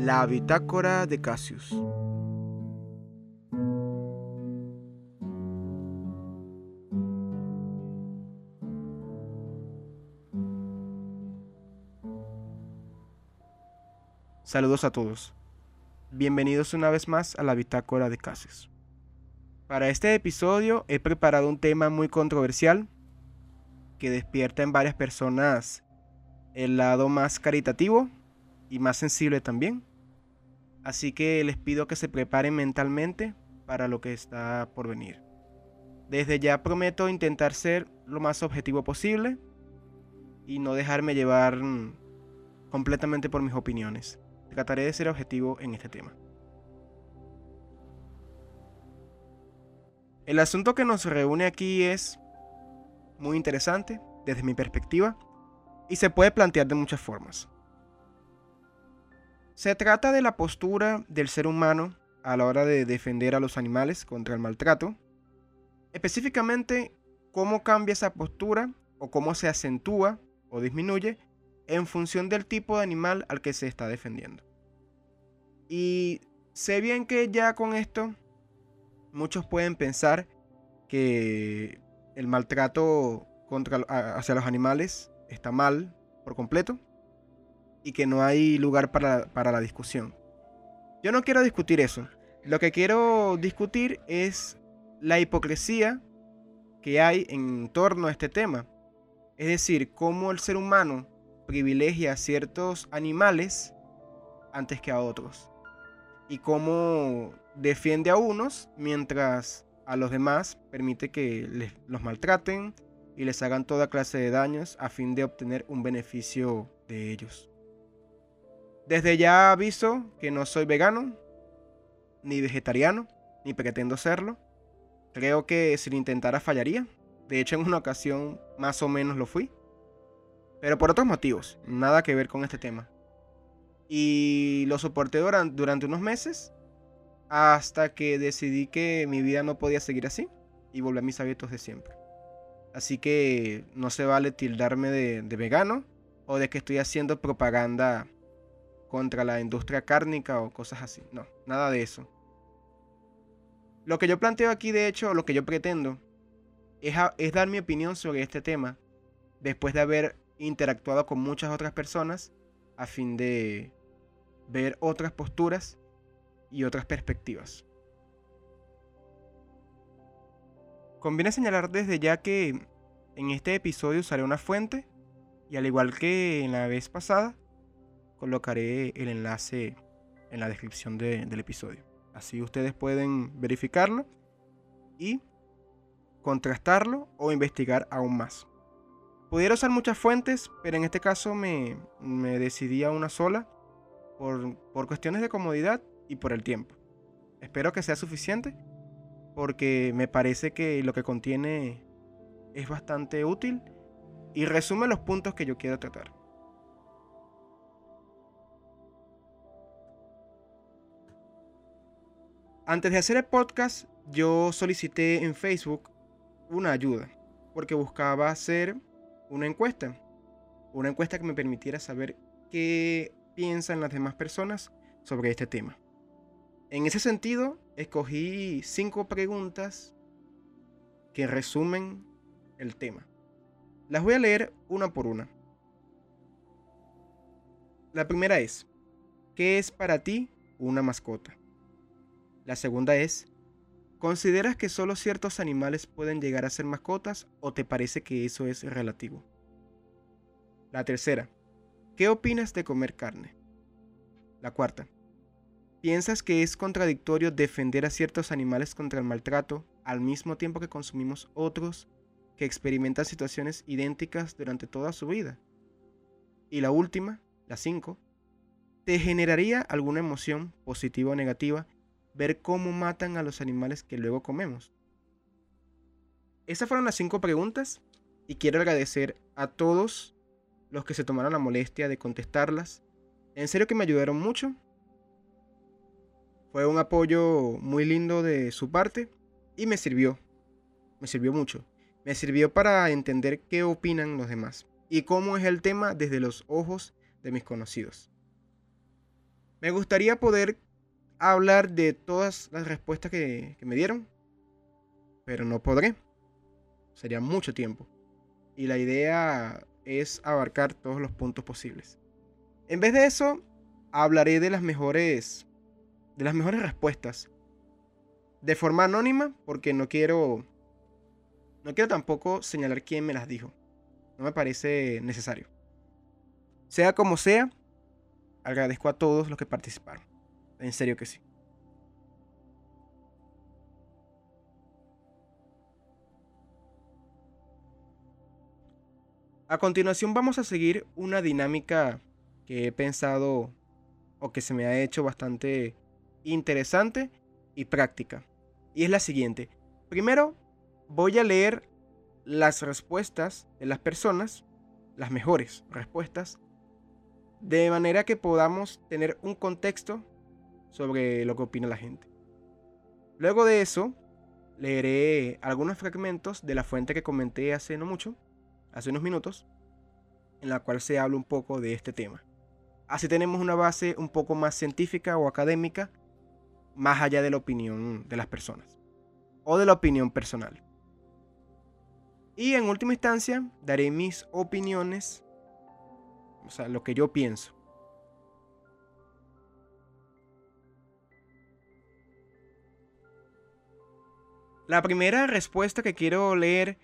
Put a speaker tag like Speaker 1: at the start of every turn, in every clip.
Speaker 1: La bitácora de Cassius. Saludos a todos. Bienvenidos una vez más a la bitácora de Cassius. Para este episodio he preparado un tema muy controversial que despierta en varias personas el lado más caritativo y más sensible también. Así que les pido que se preparen mentalmente para lo que está por venir. Desde ya prometo intentar ser lo más objetivo posible y no dejarme llevar completamente por mis opiniones. Trataré de ser objetivo en este tema. El asunto que nos reúne aquí es muy interesante desde mi perspectiva y se puede plantear de muchas formas. Se trata de la postura del ser humano a la hora de defender a los animales contra el maltrato. Específicamente, cómo cambia esa postura o cómo se acentúa o disminuye en función del tipo de animal al que se está defendiendo. Y sé bien que ya con esto muchos pueden pensar que el maltrato contra, hacia los animales está mal por completo y que no hay lugar para, para la discusión. Yo no quiero discutir eso. Lo que quiero discutir es la hipocresía que hay en torno a este tema. Es decir, cómo el ser humano privilegia a ciertos animales antes que a otros. Y cómo defiende a unos mientras a los demás permite que les, los maltraten y les hagan toda clase de daños a fin de obtener un beneficio de ellos. Desde ya aviso que no soy vegano, ni vegetariano, ni pretendo serlo. Creo que si lo intentara fallaría. De hecho, en una ocasión más o menos lo fui pero por otros motivos, nada que ver con este tema. Y lo soporté durante, unos meses hasta que decidí que mi vida no podía seguir así y volví a mis hábitos de siempre. Así que no se vale tildarme de, de vegano o de que estoy haciendo propaganda contra la industria cárnica o cosas así. No, nada de eso. Lo que yo planteo aquí, de hecho, lo que yo pretendo, es, dar mi opinión sobre este tema después de haber interactuado con muchas otras personas a fin de ver otras posturas y otras perspectivas. Conviene señalar desde ya que en este episodio usaré una fuente y al igual que en la vez pasada, colocaré el enlace en la descripción del episodio. Así ustedes pueden verificarlo y contrastarlo o investigar aún más. Pudiera usar muchas fuentes, pero en este caso me, decidí a una sola por, por cuestiones de comodidad y por el tiempo. Espero que sea suficiente porque me parece que lo que contiene es bastante útil y resume los puntos que yo quiero tratar. Antes de hacer el podcast, yo solicité en Facebook una ayuda porque buscaba hacer una encuesta. Una encuesta que me permitiera saber qué piensan las demás personas sobre este tema. En ese sentido, escogí cinco preguntas que resumen el tema. Las voy a leer una por una. La primera es, ¿qué es para ti una mascota? La segunda es, ¿Consideras que solo ciertos animales pueden llegar a ser mascotas o te parece que eso es relativo? La tercera, ¿qué opinas de comer carne? La cuarta, ¿piensas que es contradictorio defender a ciertos animales contra el maltrato al mismo tiempo que consumimos otros que experimentan situaciones idénticas durante toda su vida? Y la última, la cinco, ¿te generaría alguna emoción positiva o negativa ver cómo matan a los animales que luego comemos. Esas fueron las cinco preguntas y quiero agradecer a todos los que se tomaron la molestia de contestarlas. En serio que me ayudaron mucho. Fue un apoyo muy lindo de su parte y me sirvió. Me sirvió mucho. Me sirvió para entender qué opinan los demás y cómo es el tema desde los ojos de mis conocidos. Me gustaría poder hablar de todas las respuestas que, que me dieron, pero no podré. Sería mucho tiempo. Y la idea es abarcar todos los puntos posibles. En vez de eso, hablaré de las mejores de las mejores respuestas de forma anónima porque no quiero no quiero tampoco señalar quién me las dijo. No me parece necesario. Sea como sea, agradezco a todos los que participaron. En serio que sí. A continuación vamos a seguir una dinámica que he pensado o que se me ha hecho bastante interesante y práctica. Y es la siguiente. Primero voy a leer las respuestas de las personas, las mejores respuestas, de manera que podamos tener un contexto sobre lo que opina la gente. Luego de eso, leeré algunos fragmentos de la fuente que comenté hace no mucho, hace unos minutos, en la cual se habla un poco de este tema. Así tenemos una base un poco más científica o académica, más allá de la opinión de las personas, o de la opinión personal. Y en última instancia, daré mis opiniones, o sea, lo que yo pienso. La primera respuesta que quiero leer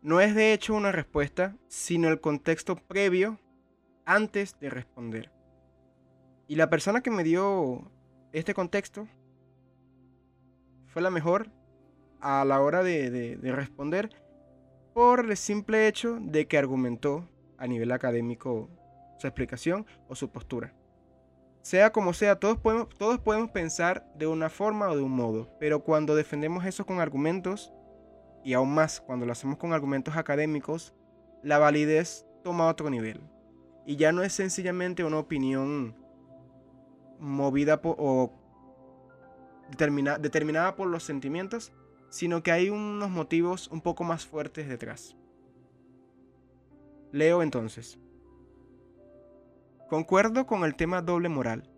Speaker 1: no es de hecho una respuesta, sino el contexto previo antes de responder. Y la persona que me dio este contexto fue la mejor a la hora de, responder por el simple hecho de que argumentó a nivel académico su explicación o su postura. Sea como sea, todos podemos, todos podemos pensar de una forma o de un modo, pero cuando defendemos eso con argumentos, y aún más cuando lo hacemos con argumentos académicos, la validez toma otro nivel. Y ya no es sencillamente una opinión movida o determinada por los sentimientos, sino que hay unos motivos un poco más fuertes detrás. Leo entonces. Concuerdo con el tema doble moral.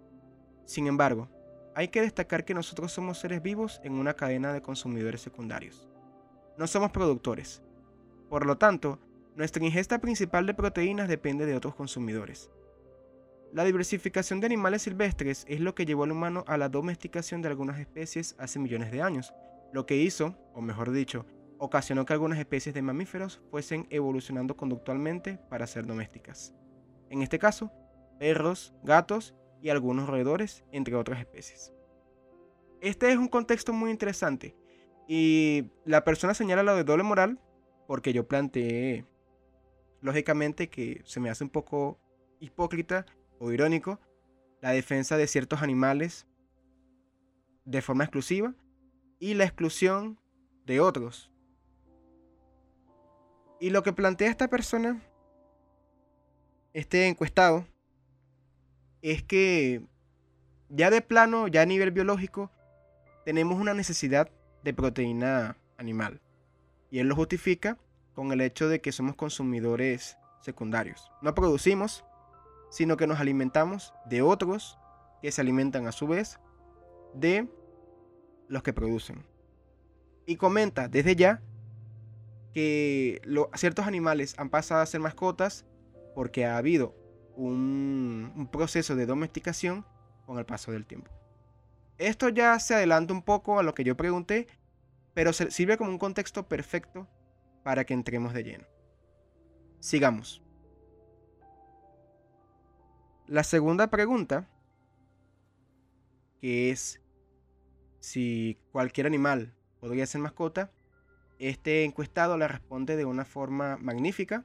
Speaker 1: Sin embargo, hay que destacar que nosotros somos seres vivos en una cadena de consumidores secundarios no somos productores. Por lo tanto, nuestra ingesta principal de proteínas depende de otros consumidores. La diversificación de animales silvestres es lo que llevó al humano a la domesticación de algunas especies hace millones de años, lo que hizo, o mejor dicho, ocasionó que algunas especies de mamíferos fuesen evolucionando conductualmente para ser domésticas. En este caso, perros, gatos y algunos roedores, entre otras especies. Este es un contexto muy interesante, y la persona señala lo de doble moral porque yo planteé, lógicamente, que se me hace un poco hipócrita o irónico la defensa de ciertos animales de forma exclusiva y la exclusión de otros. Y lo que plantea esta persona, este encuestado, es que ya de plano, ya a nivel biológico, tenemos una necesidad de proteína animal. Y él lo justifica con el hecho de que somos consumidores secundarios. No producimos, sino que nos alimentamos de otros que se alimentan a su vez de los que producen. Y comenta desde ya que ciertos animales han pasado a ser mascotas porque ha habido un proceso de domesticación con el paso del tiempo. Esto ya se adelanta un poco a lo que yo pregunté, pero sirve como un contexto perfecto para que entremos de lleno. Sigamos. La segunda pregunta, que es si cualquier animal podría ser mascota, este encuestado la responde de una forma magnífica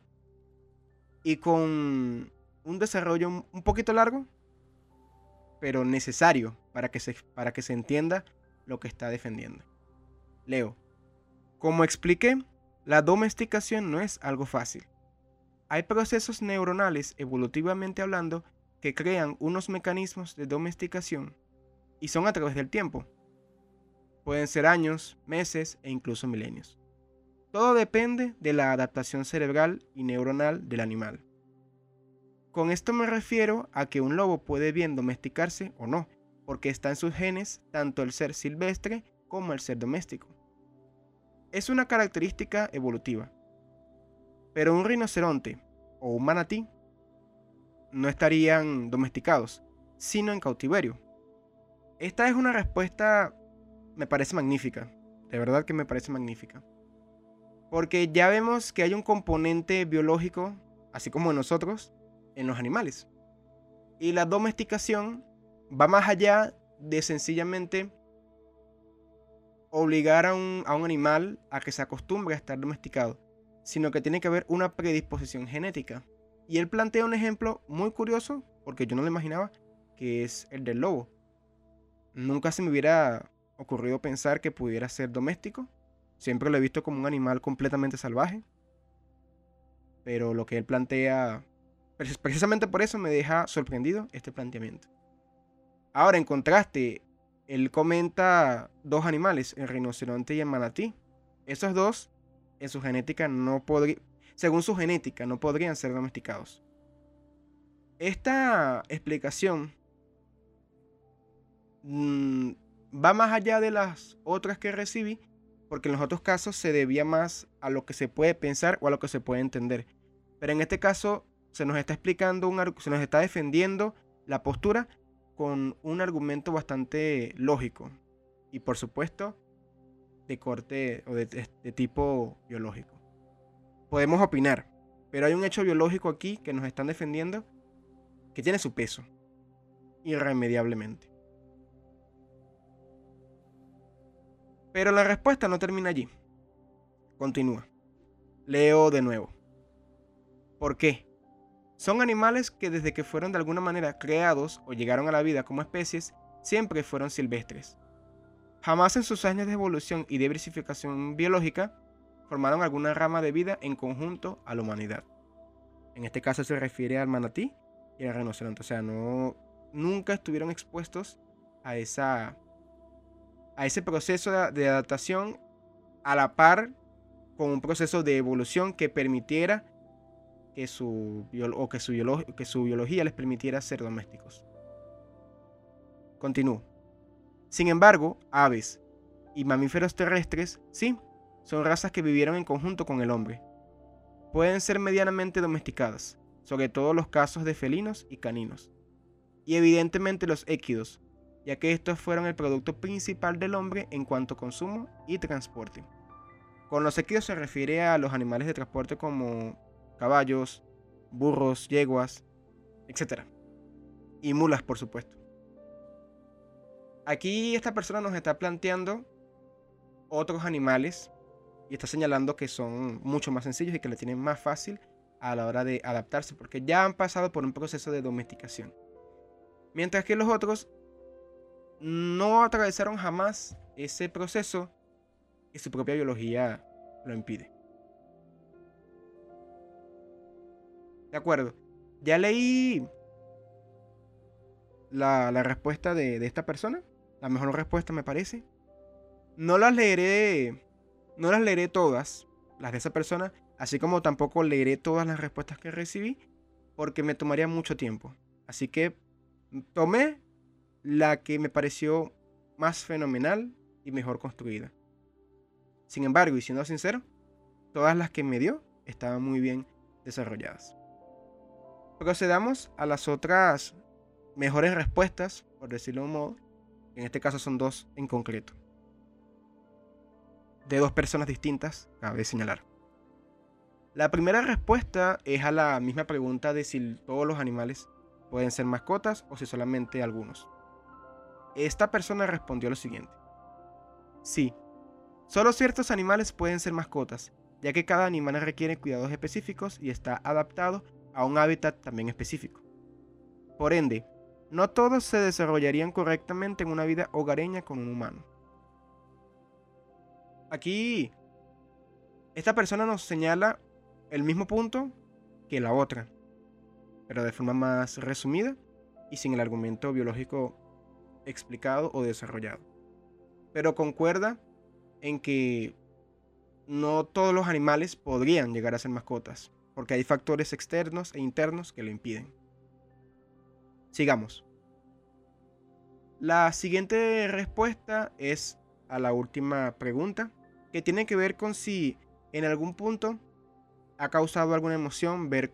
Speaker 1: y con un desarrollo un poquito largo, pero necesario para que se, para que se entienda lo que está defendiendo. Leo. Como expliqué, la domesticación no es algo fácil. Hay procesos neuronales, evolutivamente hablando, que crean unos mecanismos de domesticación y son a través del tiempo. Pueden ser años, meses e incluso milenios. Todo depende de la adaptación cerebral y neuronal del animal. Con esto me refiero a que un lobo puede bien domesticarse o no, porque está en sus genes tanto el ser silvestre como el ser doméstico. Es una característica evolutiva. Pero un rinoceronte o un manatí no estarían domesticados, sino en cautiverio. Esta es una respuesta, me parece magnífica, de verdad que me parece magnífica. Porque ya vemos que hay un componente biológico, así como en nosotros, en los animales. Y la domesticación va más allá de sencillamente obligar a un, a un, animal a que se acostumbre a estar domesticado, sino que tiene que haber una predisposición genética. Y él plantea un ejemplo muy curioso, porque yo no lo imaginaba, que es el del lobo. Nunca se me hubiera ocurrido pensar que pudiera ser doméstico. Siempre lo he visto como un animal completamente salvaje. Pero lo que él plantea, precisamente por eso me deja sorprendido este planteamiento. Ahora, en contraste, él comenta dos animales, el rinoceronte y el manatí. Esos dos, en su genética, no podrían, según su genética, no podrían ser domesticados. Esta explicación mm, va más allá de las otras que recibí, porque en los otros casos se debía más a lo que se puede pensar o a lo que se puede entender. Pero en este caso se nos está explicando, un, se nos está defendiendo la postura con un argumento bastante lógico y por supuesto de corte o de, tipo biológico. Podemos opinar, pero hay un hecho biológico aquí que nos están defendiendo que tiene su peso, irremediablemente. Pero la respuesta no termina allí. Continúa. Leo de nuevo. ¿Por qué? Son animales que desde que fueron de alguna manera creados o llegaron a la vida como especies, siempre fueron silvestres. Jamás en sus años de evolución y diversificación biológica formaron alguna rama de vida en conjunto a la humanidad. En este caso se refiere al manatí y al rinoceronte, o sea, no nunca estuvieron expuestos a esa a ese proceso de adaptación a la par con un proceso de evolución que permitiera que su, o que su, que su biología les permitiera ser domésticos. Continúo. Sin embargo, aves y mamíferos terrestres, sí, son razas que vivieron en conjunto con el hombre. Pueden ser medianamente domesticadas, sobre todo los casos de felinos y caninos. Y evidentemente los équidos, ya que estos fueron el producto principal del hombre en cuanto a consumo y transporte. Con los équidos se refiere a los animales de transporte como caballos, burros, yeguas, etc. Y mulas, por supuesto. Aquí esta persona nos está planteando otros animales y está señalando que son mucho más sencillos y que le tienen más fácil a la hora de adaptarse porque ya han pasado por un proceso de domesticación. Mientras que los otros no atravesaron jamás ese proceso y su propia biología lo impide. De acuerdo. Ya leí la, respuesta de, de, esta persona. La mejor respuesta me parece. No las leeré. No las leeré todas. Las de esa persona. Así como tampoco leeré todas las respuestas que recibí. Porque me tomaría mucho tiempo. Así que tomé la que me pareció más fenomenal y mejor construida. Sin embargo, y siendo sincero, todas las que me dio estaban muy bien desarrolladas. Procedamos a las otras mejores respuestas, por decirlo de un modo. En este caso son dos en concreto. De dos personas distintas, cabe señalar. La primera respuesta es a la misma pregunta de si todos los animales pueden ser mascotas o si solamente algunos. Esta persona respondió lo siguiente. Sí, solo ciertos animales pueden ser mascotas, ya que cada animal requiere cuidados específicos y está adaptado a un hábitat también específico. Por ende, no todos se desarrollarían correctamente en una vida hogareña con un humano. Aquí, esta persona nos señala el mismo punto que la otra, pero de forma más resumida y sin el argumento biológico explicado o desarrollado. Pero concuerda en que no todos los animales podrían llegar a ser mascotas porque hay factores externos e internos que lo impiden. Sigamos. La siguiente respuesta es a la última pregunta, que tiene que ver con si en algún punto ha causado alguna emoción ver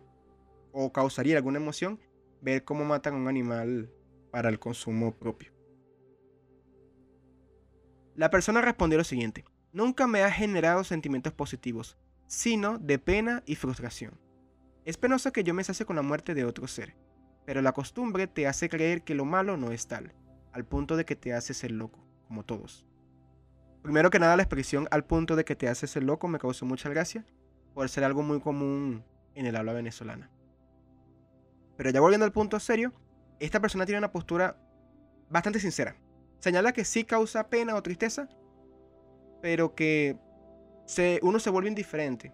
Speaker 1: o causaría alguna emoción ver cómo matan a un animal para el consumo propio. La persona respondió lo siguiente, nunca me ha generado sentimientos positivos, sino de pena y frustración. Es penoso que yo me sacie con la muerte de otro ser, pero la costumbre te hace creer que lo malo no es tal, al punto de que te hace ser loco, como todos. Primero que nada, la expresión al punto de que te hace ser loco me causó mucha gracia, por ser algo muy común en el habla venezolana. Pero ya volviendo al punto serio, esta persona tiene una postura bastante sincera. Señala que sí causa pena o tristeza, pero que uno se vuelve indiferente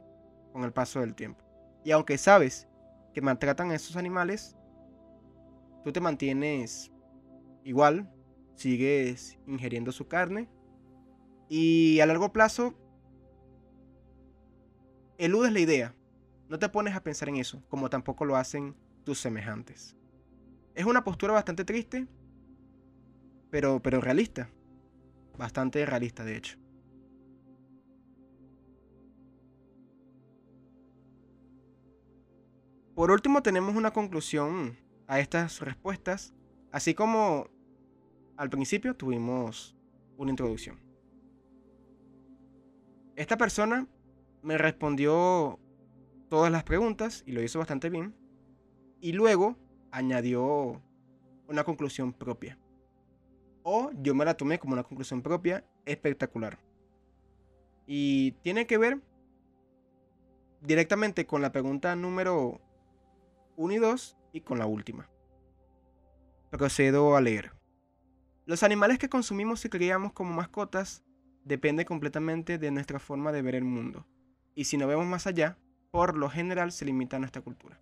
Speaker 1: con el paso del tiempo. Y aunque sabes que maltratan a esos animales, tú te mantienes igual, sigues ingiriendo su carne y a largo plazo eludes la idea. No te pones a pensar en eso, como tampoco lo hacen tus semejantes. Es una postura bastante triste, pero, pero realista. Bastante realista, de hecho. Por último, tenemos una conclusión a estas respuestas, así como al principio tuvimos una introducción. Esta persona me respondió todas las preguntas y lo hizo bastante bien. Y luego añadió una conclusión propia. O yo me la tomé como una conclusión propia espectacular. Y tiene que ver directamente con la pregunta número 1 y 2 y con la última. Procedo a leer. Los animales que consumimos y criamos como mascotas depende completamente de nuestra forma de ver el mundo. Y si no vemos más allá, por lo general se limita a nuestra cultura.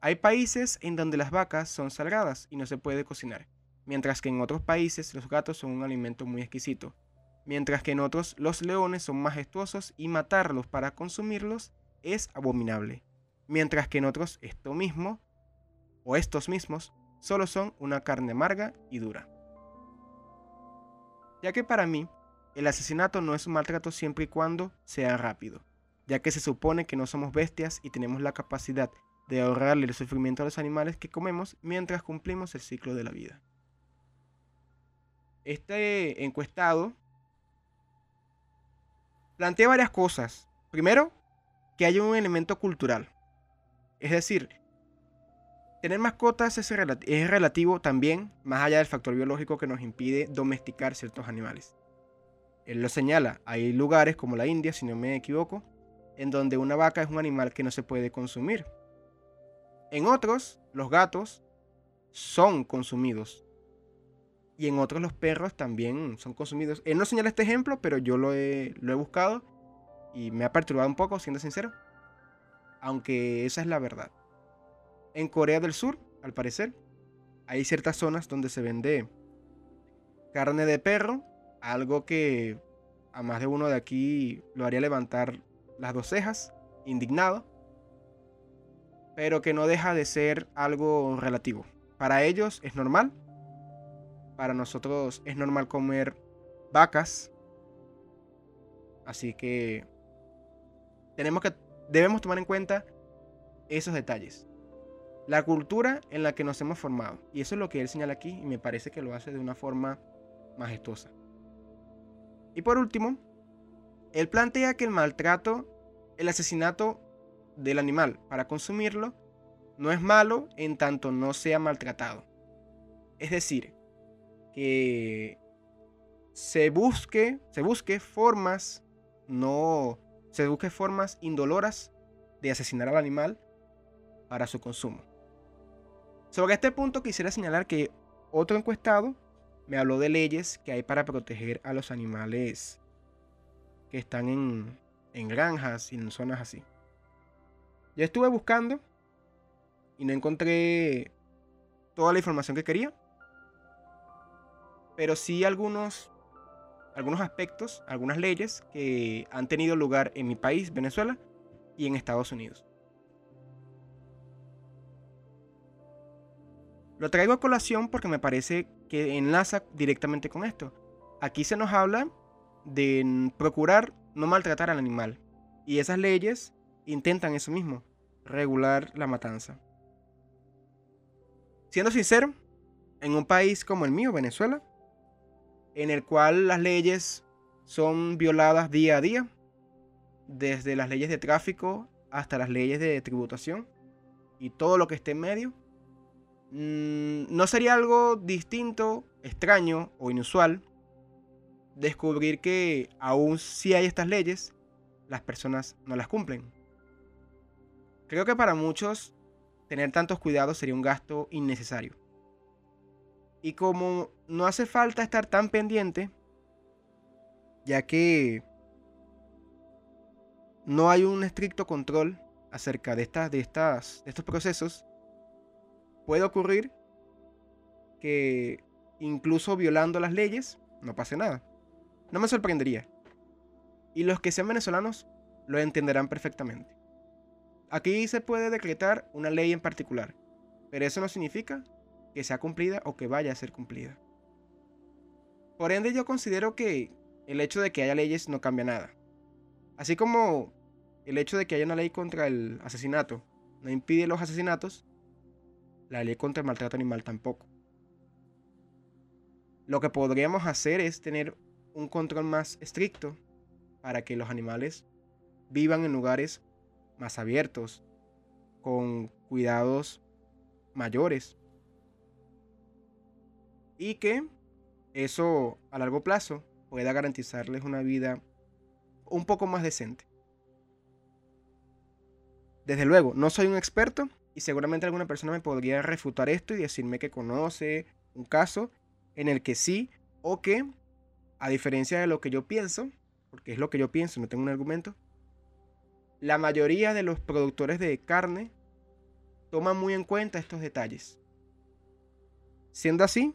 Speaker 1: Hay países en donde las vacas son salgadas y no se puede cocinar, mientras que en otros países los gatos son un alimento muy exquisito, mientras que en otros los leones son majestuosos y matarlos para consumirlos es abominable mientras que en otros esto mismo, o estos mismos, solo son una carne amarga y dura. Ya que para mí, el asesinato no es un maltrato siempre y cuando sea rápido, ya que se supone que no somos bestias y tenemos la capacidad de ahorrarle el sufrimiento a los animales que comemos mientras cumplimos el ciclo de la vida. Este encuestado plantea varias cosas. Primero, que hay un elemento cultural. Es decir, tener mascotas es, relativo también, más allá del factor biológico que nos impide domesticar ciertos animales. Él lo señala, hay lugares como la India, si no me equivoco, en donde una vaca es un animal que no se puede consumir. En otros, los gatos son consumidos. Y en otros los perros también son consumidos. Él no señala este ejemplo, pero yo lo he, lo he buscado y me ha perturbado un poco, siendo sincero aunque esa es la verdad. En Corea del Sur, al parecer, hay ciertas zonas donde se vende carne de perro, algo que a más de uno de aquí lo haría levantar las dos cejas, indignado, pero que no deja de ser algo relativo. Para ellos es normal, para nosotros es normal comer vacas, así que tenemos que debemos tomar en cuenta esos detalles. La cultura en la que nos hemos formado. Y eso es lo que él señala aquí y me parece que lo hace de una forma majestuosa. Y por último, él plantea que el maltrato, el asesinato del animal para consumirlo, no es malo en tanto no sea maltratado. Es decir, que se busque, se busque formas no se busque formas indoloras de asesinar al animal para su consumo. Sobre este punto quisiera señalar que otro encuestado me habló de leyes que hay para proteger a los animales que están en, en granjas y en zonas así. Yo estuve buscando y no encontré toda la información que quería. Pero sí algunos algunos aspectos, algunas leyes que han tenido lugar en mi país, Venezuela, y en Estados Unidos. Lo traigo a colación porque me parece que enlaza directamente con esto. Aquí se nos habla de procurar no maltratar al animal. Y esas leyes intentan eso mismo, regular la matanza. Siendo sincero, en un país como el mío, Venezuela, en el cual las leyes son violadas día a día, desde las leyes de tráfico hasta las leyes de tributación y todo lo que esté en medio, mm, no sería algo distinto, extraño o inusual descubrir que aún si hay estas leyes, las personas no las cumplen. Creo que para muchos tener tantos cuidados sería un gasto innecesario. Y como no hace falta estar tan pendiente, ya que no hay un estricto control acerca de, de, estas, de estos procesos, puede ocurrir que incluso violando las leyes no pase nada. No me sorprendería. Y los que sean venezolanos lo entenderán perfectamente. Aquí se puede decretar una ley en particular, pero eso no significa que sea cumplida o que vaya a ser cumplida. Por ende yo considero que el hecho de que haya leyes no cambia nada. Así como el hecho de que haya una ley contra el asesinato no impide los asesinatos, la ley contra el maltrato animal tampoco. Lo que podríamos hacer es tener un control más estricto para que los animales vivan en lugares más abiertos, con cuidados mayores. Y que eso a largo plazo pueda garantizarles una vida un poco más decente. Desde luego, no soy un experto y seguramente alguna persona me podría refutar esto y decirme que conoce un caso en el que sí o que a diferencia de lo que yo pienso, porque es lo que yo pienso, no tengo un argumento, la mayoría de los productores de carne toman muy en cuenta estos detalles. Siendo así,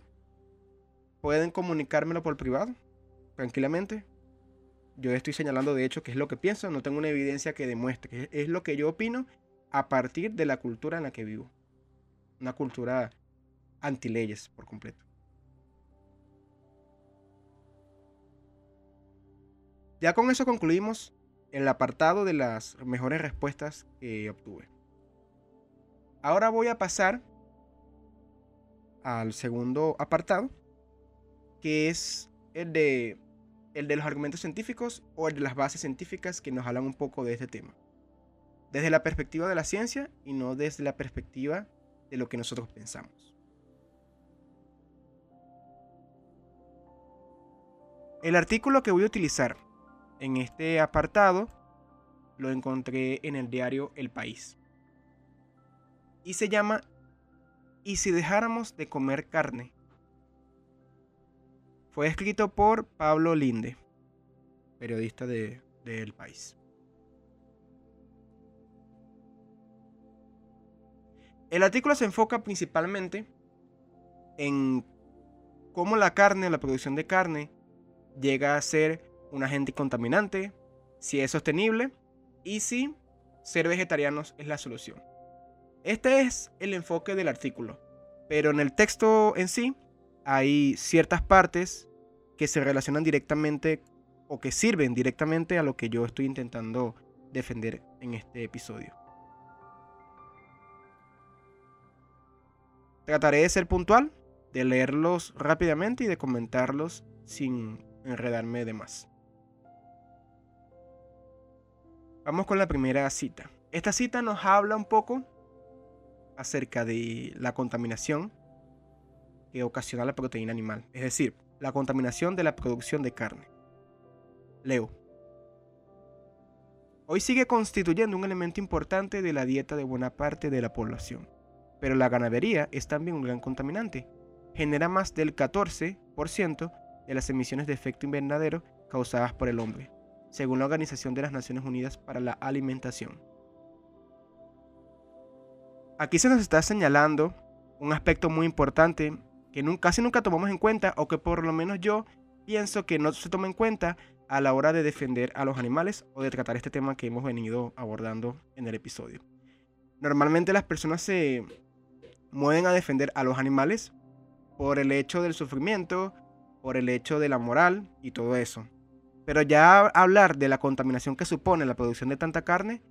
Speaker 1: pueden comunicármelo por privado, tranquilamente. Yo estoy señalando de hecho que es lo que pienso, no tengo una evidencia que demuestre, que es lo que yo opino a partir de la cultura en la que vivo. Una cultura anti-leyes por completo. Ya con eso concluimos el apartado de las mejores respuestas que obtuve. Ahora voy a pasar al segundo apartado, que es el de, el de los argumentos científicos o el de las bases científicas que nos hablan un poco de este tema. Desde la perspectiva de la ciencia y no desde la perspectiva de lo que nosotros pensamos. El artículo que voy a utilizar en este apartado lo encontré en el diario El País. Y se llama ¿Y si dejáramos de comer carne? Fue escrito por Pablo Linde, periodista de, El País. El artículo se enfoca principalmente en cómo la carne, la producción de carne, llega a ser un agente contaminante, si es sostenible y si ser vegetarianos es la solución. Este es el enfoque del artículo, pero en el texto en sí hay ciertas partes que se relacionan directamente o que sirven directamente a lo que yo estoy intentando defender en este episodio. Trataré de ser puntual, de leerlos rápidamente y de comentarlos sin enredarme de más. Vamos con la primera cita. Esta cita nos habla un poco acerca de la contaminación que ocasiona la proteína animal, es decir, la contaminación de la producción de carne. Leo. Hoy sigue constituyendo un elemento importante de la dieta de buena parte de la población, pero la ganadería es también un gran contaminante. Genera más del 14% de las emisiones de efecto invernadero causadas por el hombre según la Organización de las Naciones Unidas para la Alimentación. Aquí se nos está señalando un aspecto muy importante que casi nunca tomamos en cuenta o que por lo menos yo pienso que no se toma en cuenta a la hora de defender a los animales o de tratar este tema que hemos venido abordando en el episodio. Normalmente las personas se, mueven a defender a los animales por el hecho del sufrimiento, por el hecho de la moral y todo eso. Pero ya hablar de la contaminación que supone la producción de tanta carne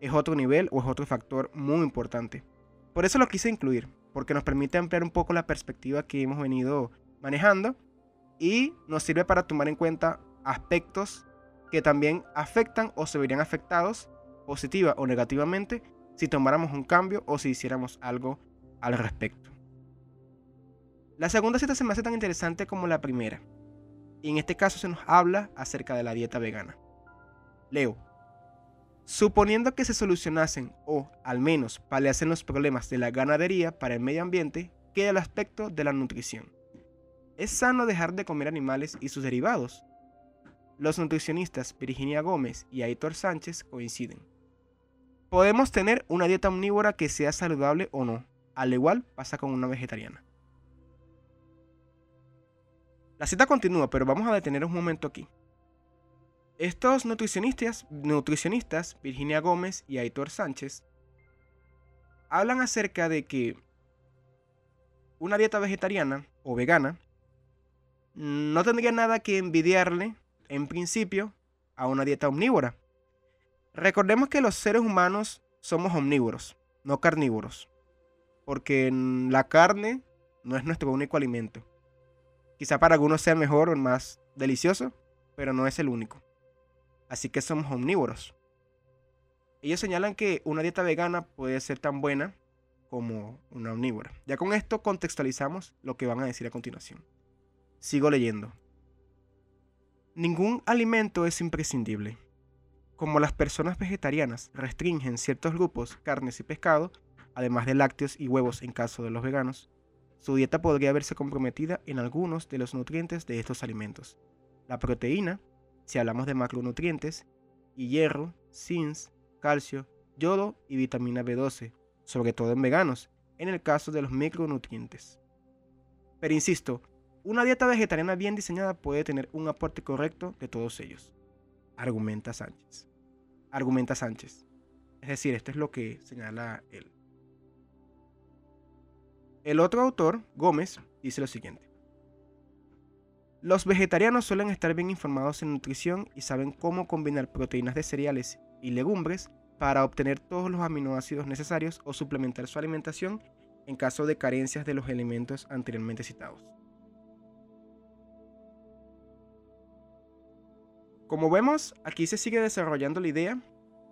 Speaker 1: es otro nivel o es otro factor muy importante. Por eso lo quise incluir, porque nos permite ampliar un poco la perspectiva que hemos venido manejando y nos sirve para tomar en cuenta aspectos que también afectan o se verían afectados positiva o negativamente si tomáramos un cambio o si hiciéramos algo al respecto. La segunda cita se me hace tan interesante como la primera, y en este caso se nos habla acerca de la dieta vegana. Leo. Suponiendo que se solucionasen o al menos paliasen los problemas de la ganadería para el medio ambiente, queda el aspecto de la nutrición. ¿Es sano dejar de comer animales y sus derivados? Los nutricionistas Virginia Gómez y Aitor Sánchez coinciden. Podemos tener una dieta omnívora que sea saludable o no, al igual pasa con una vegetariana. La cita continúa, pero vamos a detener un momento aquí. Estos nutricionistas, nutricionistas, Virginia Gómez y Aitor Sánchez, hablan acerca de que una dieta vegetariana o vegana no tendría nada que envidiarle, en principio, a una dieta omnívora. Recordemos que los seres humanos somos omnívoros, no carnívoros, porque la carne no es nuestro único alimento. Quizá para algunos sea mejor o más delicioso, pero no es el único. Así que somos omnívoros. Ellos señalan que una dieta vegana puede ser tan buena como una omnívora. Ya con esto contextualizamos lo que van a decir a continuación. Sigo leyendo. Ningún alimento es imprescindible. Como las personas vegetarianas restringen ciertos grupos, carnes y pescado, además de lácteos y huevos en caso de los veganos, su dieta podría verse comprometida en algunos de los nutrientes de estos alimentos. La proteína, si hablamos de macronutrientes, y hierro, zinc, calcio, yodo y vitamina B12, sobre todo en veganos, en el caso de los micronutrientes. Pero insisto, una dieta vegetariana bien diseñada puede tener un aporte correcto de todos ellos, argumenta Sánchez. Argumenta Sánchez. Es decir, esto es lo que señala él. El otro autor, Gómez, dice lo siguiente. Los vegetarianos suelen estar bien informados en nutrición y saben cómo combinar proteínas de cereales y legumbres para obtener todos los aminoácidos necesarios o suplementar su alimentación en caso de carencias de los elementos anteriormente citados. Como vemos, aquí se sigue desarrollando la idea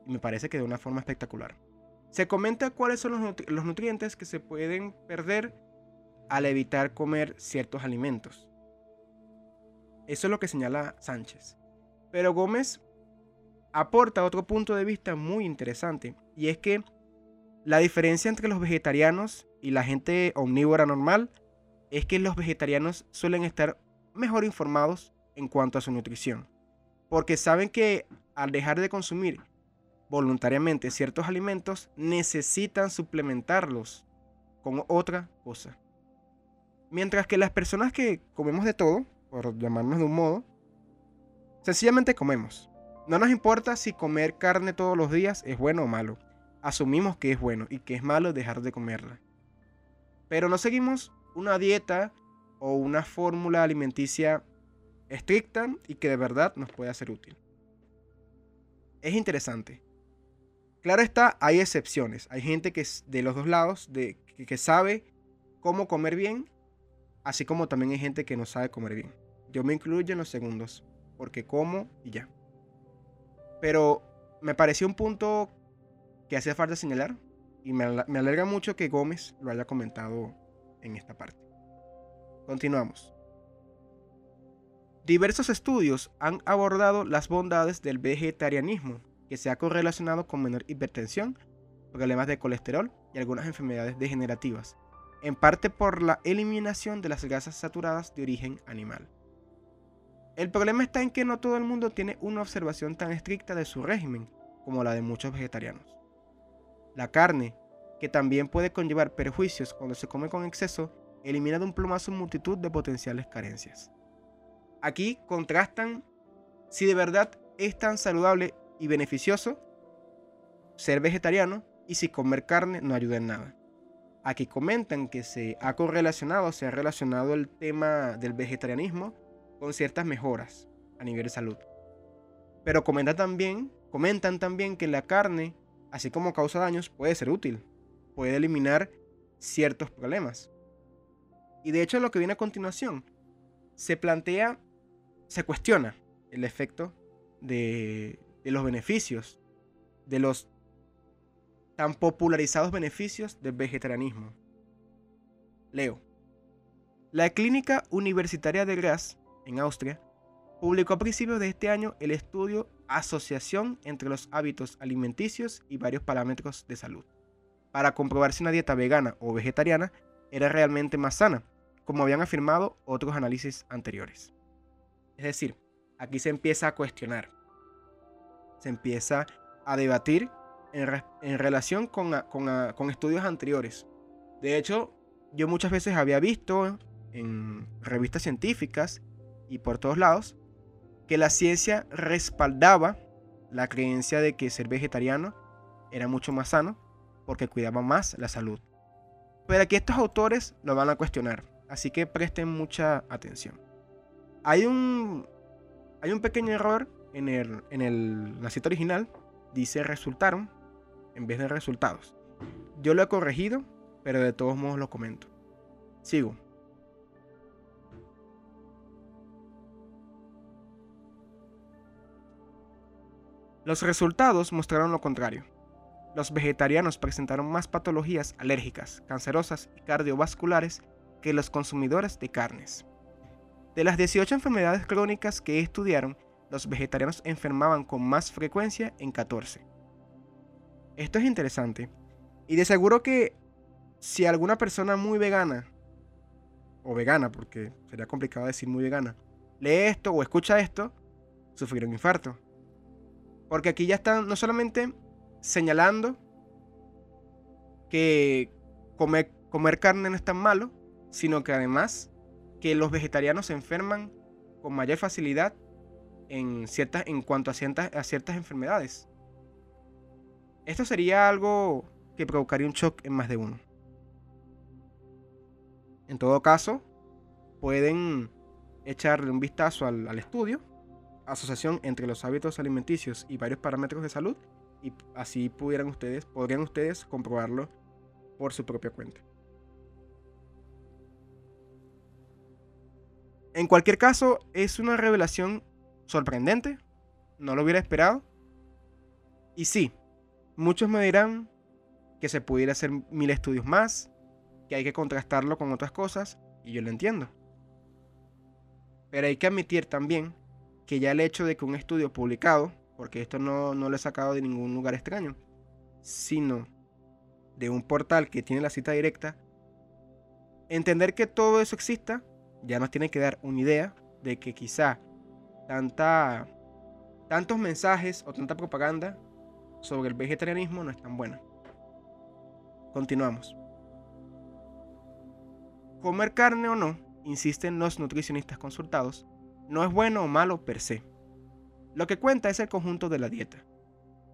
Speaker 1: y me parece que de una forma espectacular. Se comenta cuáles son los, nutrientes que se pueden perder al evitar comer ciertos alimentos. Eso es lo que señala Sánchez. Pero Gómez aporta otro punto de vista muy interesante y es que la diferencia entre los vegetarianos y la gente omnívora normal es que los vegetarianos suelen estar mejor informados en cuanto a su nutrición, porque saben que al dejar de consumir voluntariamente ciertos alimentos, necesitan suplementarlos con otra cosa. Mientras que las personas que comemos de todo, por llamarnos de un modo, sencillamente comemos. No nos importa si comer carne todos los días es bueno o malo. Asumimos que es bueno y que es malo dejar de comerla. Pero no seguimos una dieta o una fórmula alimenticia estricta y que de verdad nos pueda ser útil. Es interesante. Claro está, hay excepciones. Hay gente que es de los dos lados, de, que, sabe cómo comer bien, así como también hay gente que no sabe comer bien. Yo me incluyo en los segundos, porque como y ya. Pero me pareció un punto que hacía falta señalar y me, alegra mucho que Gómez lo haya comentado en esta parte. Continuamos. Diversos estudios han abordado las bondades del vegetarianismo que se ha correlacionado con menor hipertensión, problemas de colesterol y algunas enfermedades degenerativas, en parte por la eliminación de las grasas saturadas de origen animal. El problema está en que no todo el mundo tiene una observación tan estricta de su régimen como la de muchos vegetarianos. La carne, que también puede conllevar perjuicios cuando se come con exceso, elimina de un plumazo multitud de potenciales carencias. Aquí contrastan si de verdad es tan saludable y beneficioso ser vegetariano y si comer carne no ayuda en nada. Aquí comentan que se ha correlacionado, se ha relacionado el tema del vegetarianismo con ciertas mejoras a nivel de salud. Pero comentan también, comentan también que la carne, así como causa daños, puede ser útil, puede eliminar ciertos problemas. Y de hecho lo que viene a continuación, se plantea, se cuestiona el efecto de, de los beneficios, de los tan popularizados beneficios del vegetarianismo. Leo. La Clínica Universitaria de Graz, en Austria, publicó a principios de este año el estudio Asociación entre los hábitos alimenticios y varios parámetros de salud, para comprobar si una dieta vegana o vegetariana era realmente más sana, como habían afirmado otros análisis anteriores. Es decir, aquí se empieza a cuestionar, se empieza a debatir en, relación con, con, estudios anteriores. De hecho, yo muchas veces había visto en revistas científicas y por todos lados que la ciencia respaldaba la creencia de que ser vegetariano era mucho más sano porque cuidaba más la salud. Pero aquí estos autores lo van a cuestionar, así que presten mucha atención. Hay un, hay un pequeño error en el, en el, la cita original, dice resultaron, en vez de resultados. Yo lo he corregido, pero de todos modos lo comento. Sigo. Los resultados mostraron lo contrario. Los vegetarianos presentaron más patologías alérgicas, cancerosas y cardiovasculares que los consumidores de carnes. De las 18 enfermedades crónicas que estudiaron, los vegetarianos enfermaban con más frecuencia en 14. Esto es interesante. Y de seguro que si alguna persona muy vegana, o vegana, porque sería complicado decir muy vegana, lee esto o escucha esto, sufrirá un infarto. Porque aquí ya están no solamente señalando que comer, carne no es tan malo, sino que además que los vegetarianos se enferman con mayor facilidad en, ciertas, en cuanto a ciertas enfermedades. Esto sería algo que provocaría un shock en más de uno. En todo caso, pueden echarle un vistazo al, estudio, asociación entre los hábitos alimenticios y varios parámetros de salud, y así pudieran ustedes, podrían ustedes comprobarlo por su propia cuenta. En cualquier caso, es una revelación sorprendente, no lo hubiera esperado. Y sí, Muchos me dirán que se pudiera hacer mil estudios más, que hay que contrastarlo con otras cosas, y yo lo entiendo. Pero hay que admitir también que ya el hecho de que un estudio publicado, porque esto no, no lo he sacado de ningún lugar extraño, sino de un portal que tiene la cita directa, entender que todo eso exista ya nos tiene que dar una idea de que quizá tantos mensajes o tanta propaganda sobre el vegetarianismo no es tan buena. Continuamos. Comer carne o no, insisten los nutricionistas consultados, no es bueno o malo per se. Lo que cuenta es el conjunto de la dieta.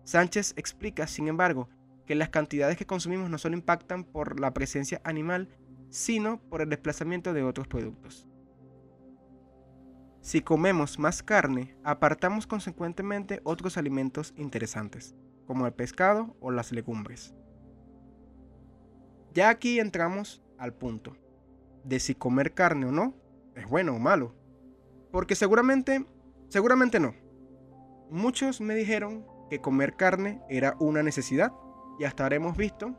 Speaker 1: Sánchez explica, sin embargo, que las cantidades que consumimos no solo impactan por la presencia animal, sino por el desplazamiento de otros productos. Si comemos más carne, apartamos consecuentemente otros alimentos interesantes como el pescado o las legumbres. Ya aquí entramos al punto de si comer carne o no es bueno o malo. Porque seguramente, seguramente no. Muchos me dijeron que comer carne era una necesidad y hasta ahora visto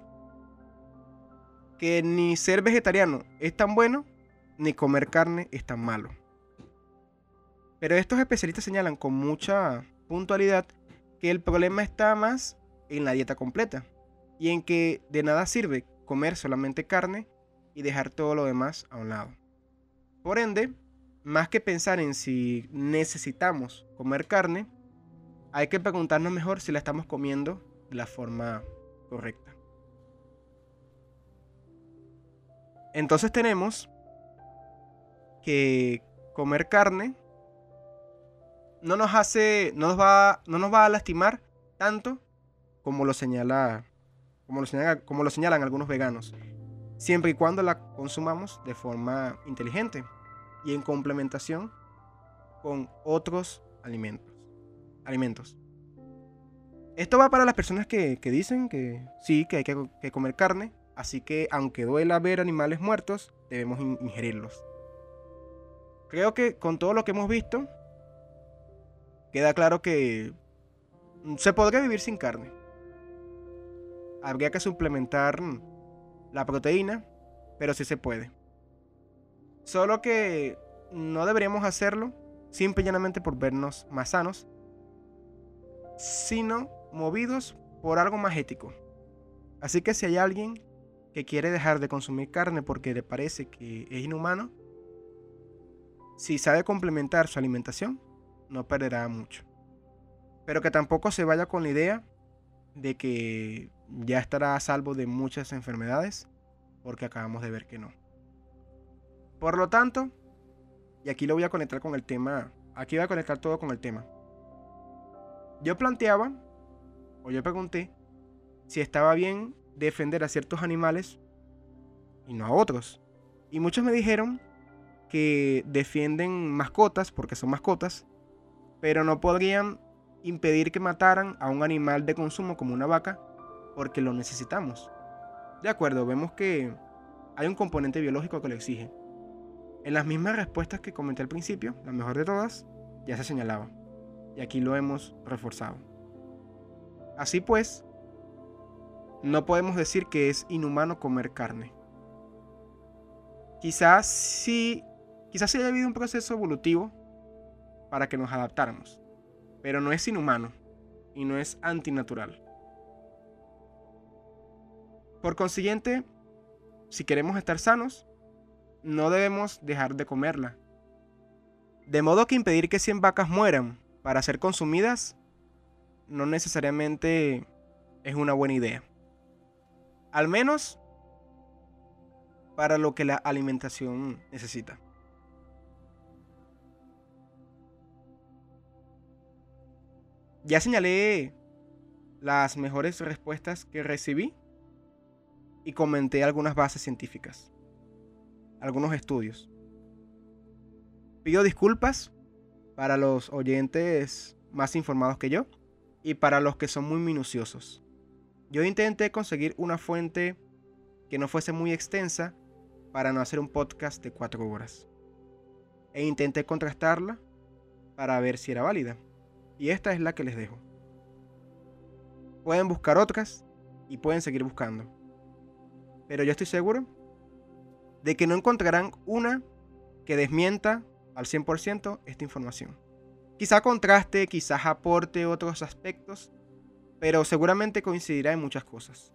Speaker 1: que ni ser vegetariano es tan bueno ni comer carne es tan malo. Pero estos especialistas señalan con mucha puntualidad que el problema está más en la dieta completa y en que de nada sirve comer solamente carne y dejar todo lo demás a un lado. Por ende, más que pensar en si necesitamos comer carne, hay que preguntarnos mejor si la estamos comiendo de la forma correcta. Entonces tenemos que comer carne no nos hace, no nos va, no nos va a lastimar tanto como lo señala, como lo, como lo señalan algunos veganos. siempre y cuando la consumamos de forma inteligente y en complementación con otros alimentos. alimentos. Esto va para las personas que, dicen que sí, que hay que, comer carne, así que aunque duela ver animales muertos, debemos ingerirlos. Creo que con todo lo que hemos visto, queda claro que se podría vivir sin carne. Habría que suplementar la proteína, pero sí se puede. Solo que no deberíamos hacerlo simple y llanamente por vernos más sanos, sino movidos por algo más ético. Así que si hay alguien que quiere dejar de consumir carne porque le parece que es inhumano, si sabe complementar su alimentación, no perderá mucho. Pero que tampoco se vaya con la idea de que ya estará a salvo de muchas enfermedades, porque acabamos de ver que no. Por lo tanto, y aquí lo voy a conectar con el tema, aquí voy a conectar todo con el tema. Yo planteaba, o yo pregunté, si estaba bien defender a ciertos animales y no a otros. Y muchos me dijeron que defienden mascotas porque son mascotas, pero no podrían impedir que mataran a un animal de consumo como una vaca porque lo necesitamos. De acuerdo, vemos que hay un componente biológico que lo exige. En las mismas respuestas que comenté al principio, la mejor de todas, ya se señalaba. Y aquí lo hemos reforzado. Así pues, no podemos decir que es inhumano comer carne. Quizás sí, quizás sí haya habido un proceso evolutivo para que nos adaptáramos, pero no es inhumano y no es antinatural. Por consiguiente, si queremos estar sanos, no debemos dejar de comerla. De modo que impedir que 100 vacas mueran para ser consumidas no necesariamente es una buena idea. Al menos para lo que la alimentación necesita. Ya señalé las mejores respuestas que recibí y comenté algunas bases científicas, algunos estudios. Pido disculpas para los oyentes más informados que yo y para los que son muy minuciosos. Yo intenté conseguir una fuente que no fuese muy extensa para no hacer un podcast de cuatro horas. E intenté contrastarla para ver si era válida. Y esta es la que les dejo. Pueden buscar otras y pueden seguir buscando. Pero yo estoy seguro de que no encontrarán una que desmienta al 100% esta información. Quizá contraste, quizás aporte otros aspectos, pero seguramente coincidirá en muchas cosas.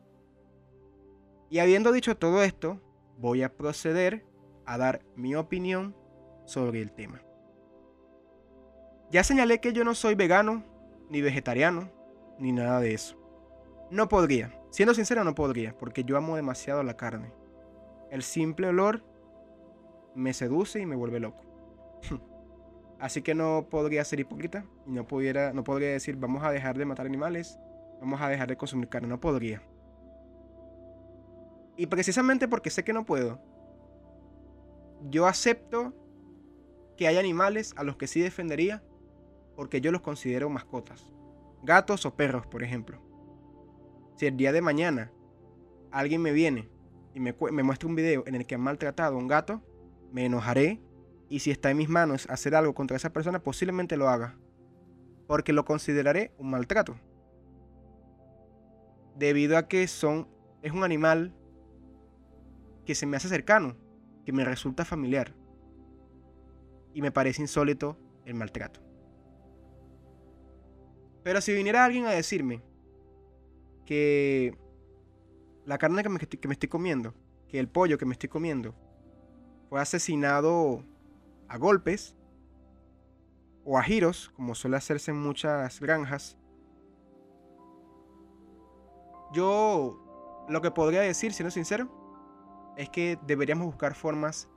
Speaker 1: Y habiendo dicho todo esto, voy a proceder a dar mi opinión sobre el tema. Ya señalé que yo no soy vegano, ni vegetariano, ni nada de eso. No podría, siendo sincero no podría, porque yo amo demasiado la carne. El simple olor me seduce y me vuelve loco. Así que no podría ser hipócrita y no, pudiera, no podría decir vamos a dejar de matar animales, vamos a dejar de consumir carne. No podría. Y precisamente porque sé que no puedo, yo acepto que hay animales a los que sí defendería porque yo los considero mascotas. Gatos o perros, por ejemplo. Si el día de mañana alguien me viene y me, muestra un video en el que han maltratado a un gato, me enojaré y si está en mis manos hacer algo contra esa persona, posiblemente lo haga. Porque lo consideraré un maltrato. Debido a que son, es un animal que se me hace cercano, que me resulta familiar. Y me parece insólito el maltrato. Pero si viniera alguien a decirme que la carne que me, estoy comiendo, que el pollo que me estoy comiendo, fue asesinado a golpes o a giros, como suele hacerse en muchas granjas. Yo lo que podría decir, siendo sincero, es que deberíamos buscar formas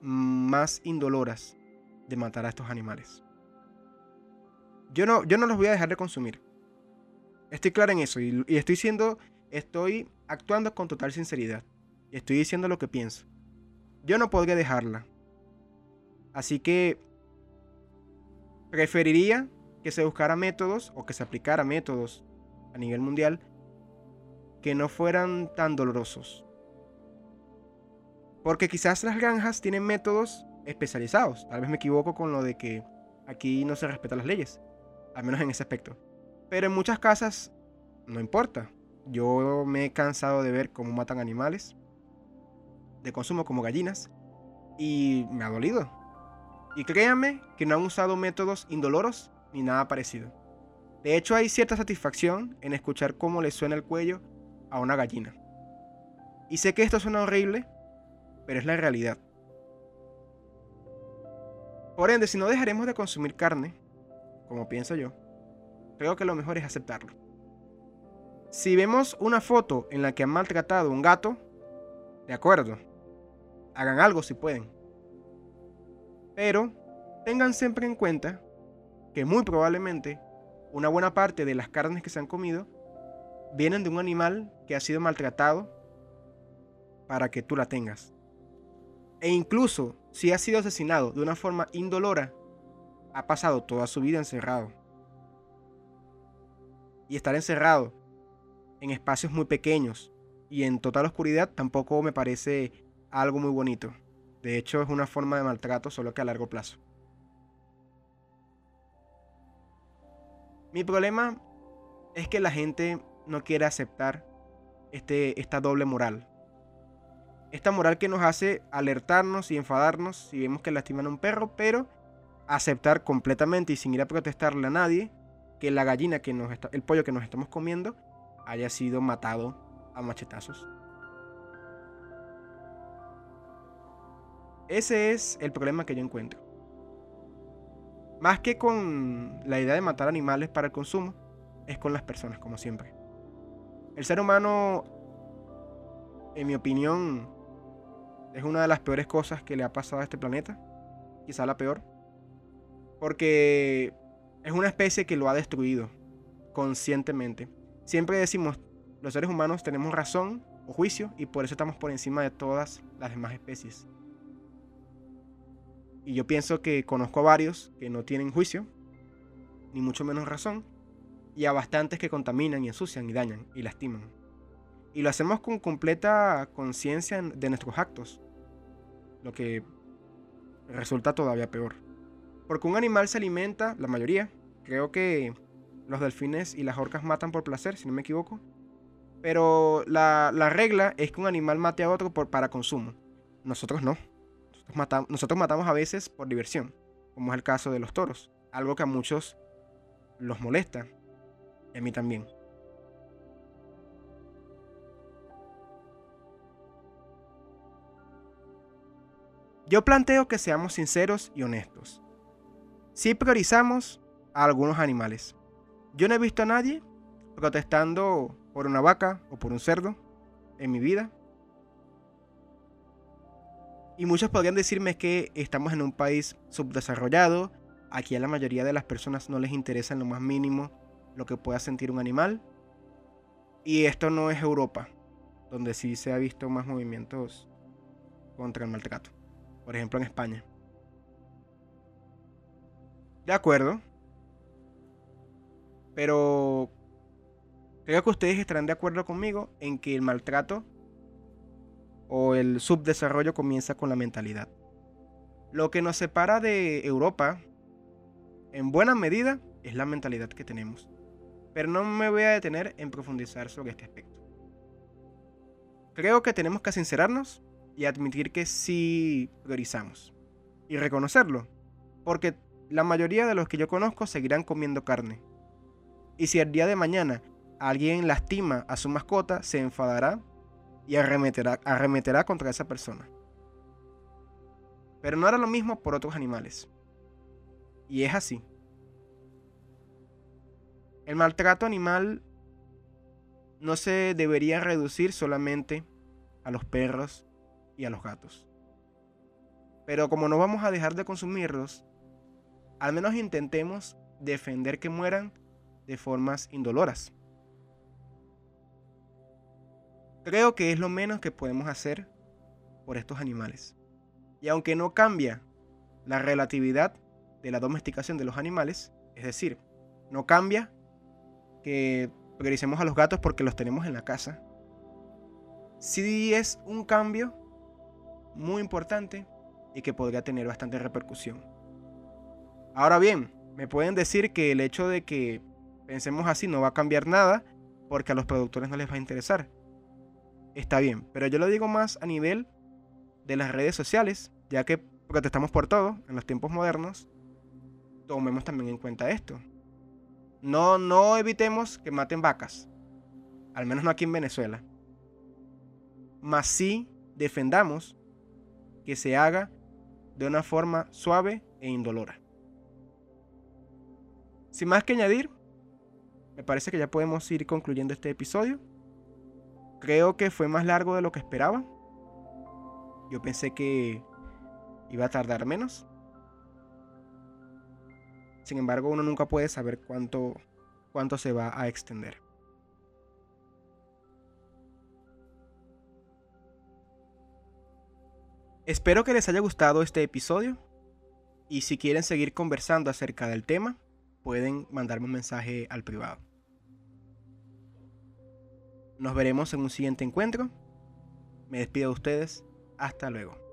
Speaker 1: más indoloras de matar a estos animales. Yo no, yo no los voy a dejar de consumir. Estoy claro en eso y, estoy siendo, estoy actuando con total sinceridad. y estoy diciendo lo que pienso. Yo no podría dejarla. Así que preferiría que se buscara métodos o que se aplicara métodos a nivel mundial que no fueran tan dolorosos. Porque quizás las granjas tienen métodos especializados. Tal vez me equivoco con lo de que aquí no se respetan las leyes. Al menos en ese aspecto. Pero en muchas casas no importa. Yo me he cansado de ver cómo matan animales de consumo como gallinas y me ha dolido. Y créanme que no han usado métodos indoloros ni nada parecido. De hecho hay cierta satisfacción en escuchar cómo le suena el cuello a una gallina. Y sé que esto suena horrible, pero es la realidad. Por ende, si no dejaremos de consumir carne, como pienso yo, creo que lo mejor es aceptarlo. Si vemos una foto en la que han maltratado a un gato, de acuerdo, hagan algo si pueden. Pero tengan siempre en cuenta que muy probablemente una buena parte de las carnes que se han comido vienen de un animal que ha sido maltratado para que tú la tengas. E incluso si ha sido asesinado de una forma indolora, ha pasado toda su vida encerrado. Y estar encerrado en espacios muy pequeños y en total oscuridad tampoco me parece algo muy bonito. De hecho, es una forma de maltrato, solo que a largo plazo. Mi problema es que la gente no quiere aceptar este, esta doble moral. Esta moral que nos hace alertarnos y enfadarnos si vemos que lastiman a un perro, pero aceptar completamente y sin ir a protestarle a nadie que la gallina que nos está, el pollo que nos estamos comiendo haya sido matado a machetazos. Ese es el problema que yo encuentro. Más que con la idea de matar animales para el consumo, es con las personas, como siempre. El ser humano, en mi opinión, es una de las peores cosas que le ha pasado a este planeta. Quizá la peor. Porque es una especie que lo ha destruido conscientemente. Siempre decimos, los seres humanos tenemos razón o juicio y por eso estamos por encima de todas las demás especies. Y yo pienso que conozco a varios que no tienen juicio, ni mucho menos razón, y a bastantes que contaminan y ensucian y dañan y lastiman. Y lo hacemos con completa conciencia de nuestros actos, lo que resulta todavía peor. Porque un animal se alimenta, la mayoría, creo que los delfines y las orcas matan por placer, si no me equivoco. Pero la, regla es que un animal mate a otro por, para consumo. Nosotros no. nosotros matamos a veces por diversión, como es el caso de los toros. Algo que a muchos los molesta. Y a mí también. Yo planteo que seamos sinceros y honestos. Si priorizamos a algunos animales, yo no he visto a nadie protestando por una vaca o por un cerdo en mi vida. Y muchos podrían decirme que estamos en un país subdesarrollado, aquí a la mayoría de las personas no les interesa en lo más mínimo lo que pueda sentir un animal. Y esto no es Europa, donde sí se ha visto más movimientos contra el maltrato. Por ejemplo en España. De acuerdo, pero creo que ustedes estarán de acuerdo conmigo en que el maltrato o el subdesarrollo comienza con la mentalidad. Lo que nos separa de Europa, en buena medida, es la mentalidad que tenemos. Pero no me voy a detener en profundizar sobre este aspecto. Creo que tenemos que sincerarnos y admitir que sí priorizamos. Y reconocerlo. Porque la mayoría de los que yo conozco seguirán comiendo carne. Y si el día de mañana alguien lastima a su mascota, se enfadará y arremeterá, arremeterá contra esa persona. Pero no hará lo mismo por otros animales. Y es así. El maltrato animal no se debería reducir solamente a los perros y a los gatos. Pero como no vamos a dejar de consumirlos, al menos intentemos defender que mueran de formas indoloras. creo que es lo menos que podemos hacer por estos animales. Y aunque no cambia la relatividad de la domesticación de los animales, es decir, no cambia que prioricemos a los gatos porque los tenemos en la casa, sí es un cambio muy importante y que podría tener bastante repercusión. Ahora bien, me pueden decir que el hecho de que pensemos así no va a cambiar nada porque a los productores no les va a interesar. Está bien, pero yo lo digo más a nivel de las redes sociales, ya que protestamos por todo en los tiempos modernos, tomemos también en cuenta esto. No, no evitemos que maten vacas, al menos no aquí en Venezuela. Mas sí defendamos que se haga de una forma suave e indolora. Sin más que añadir, me parece que ya podemos ir concluyendo este episodio. Creo que fue más largo de lo que esperaba. Yo pensé que iba a tardar menos. Sin embargo, uno nunca puede saber cuánto, cuánto se va a extender. Espero que les haya gustado este episodio y si quieren seguir conversando acerca del tema, pueden mandarme un mensaje al privado. Nos veremos en un siguiente encuentro. Me despido de ustedes. Hasta luego.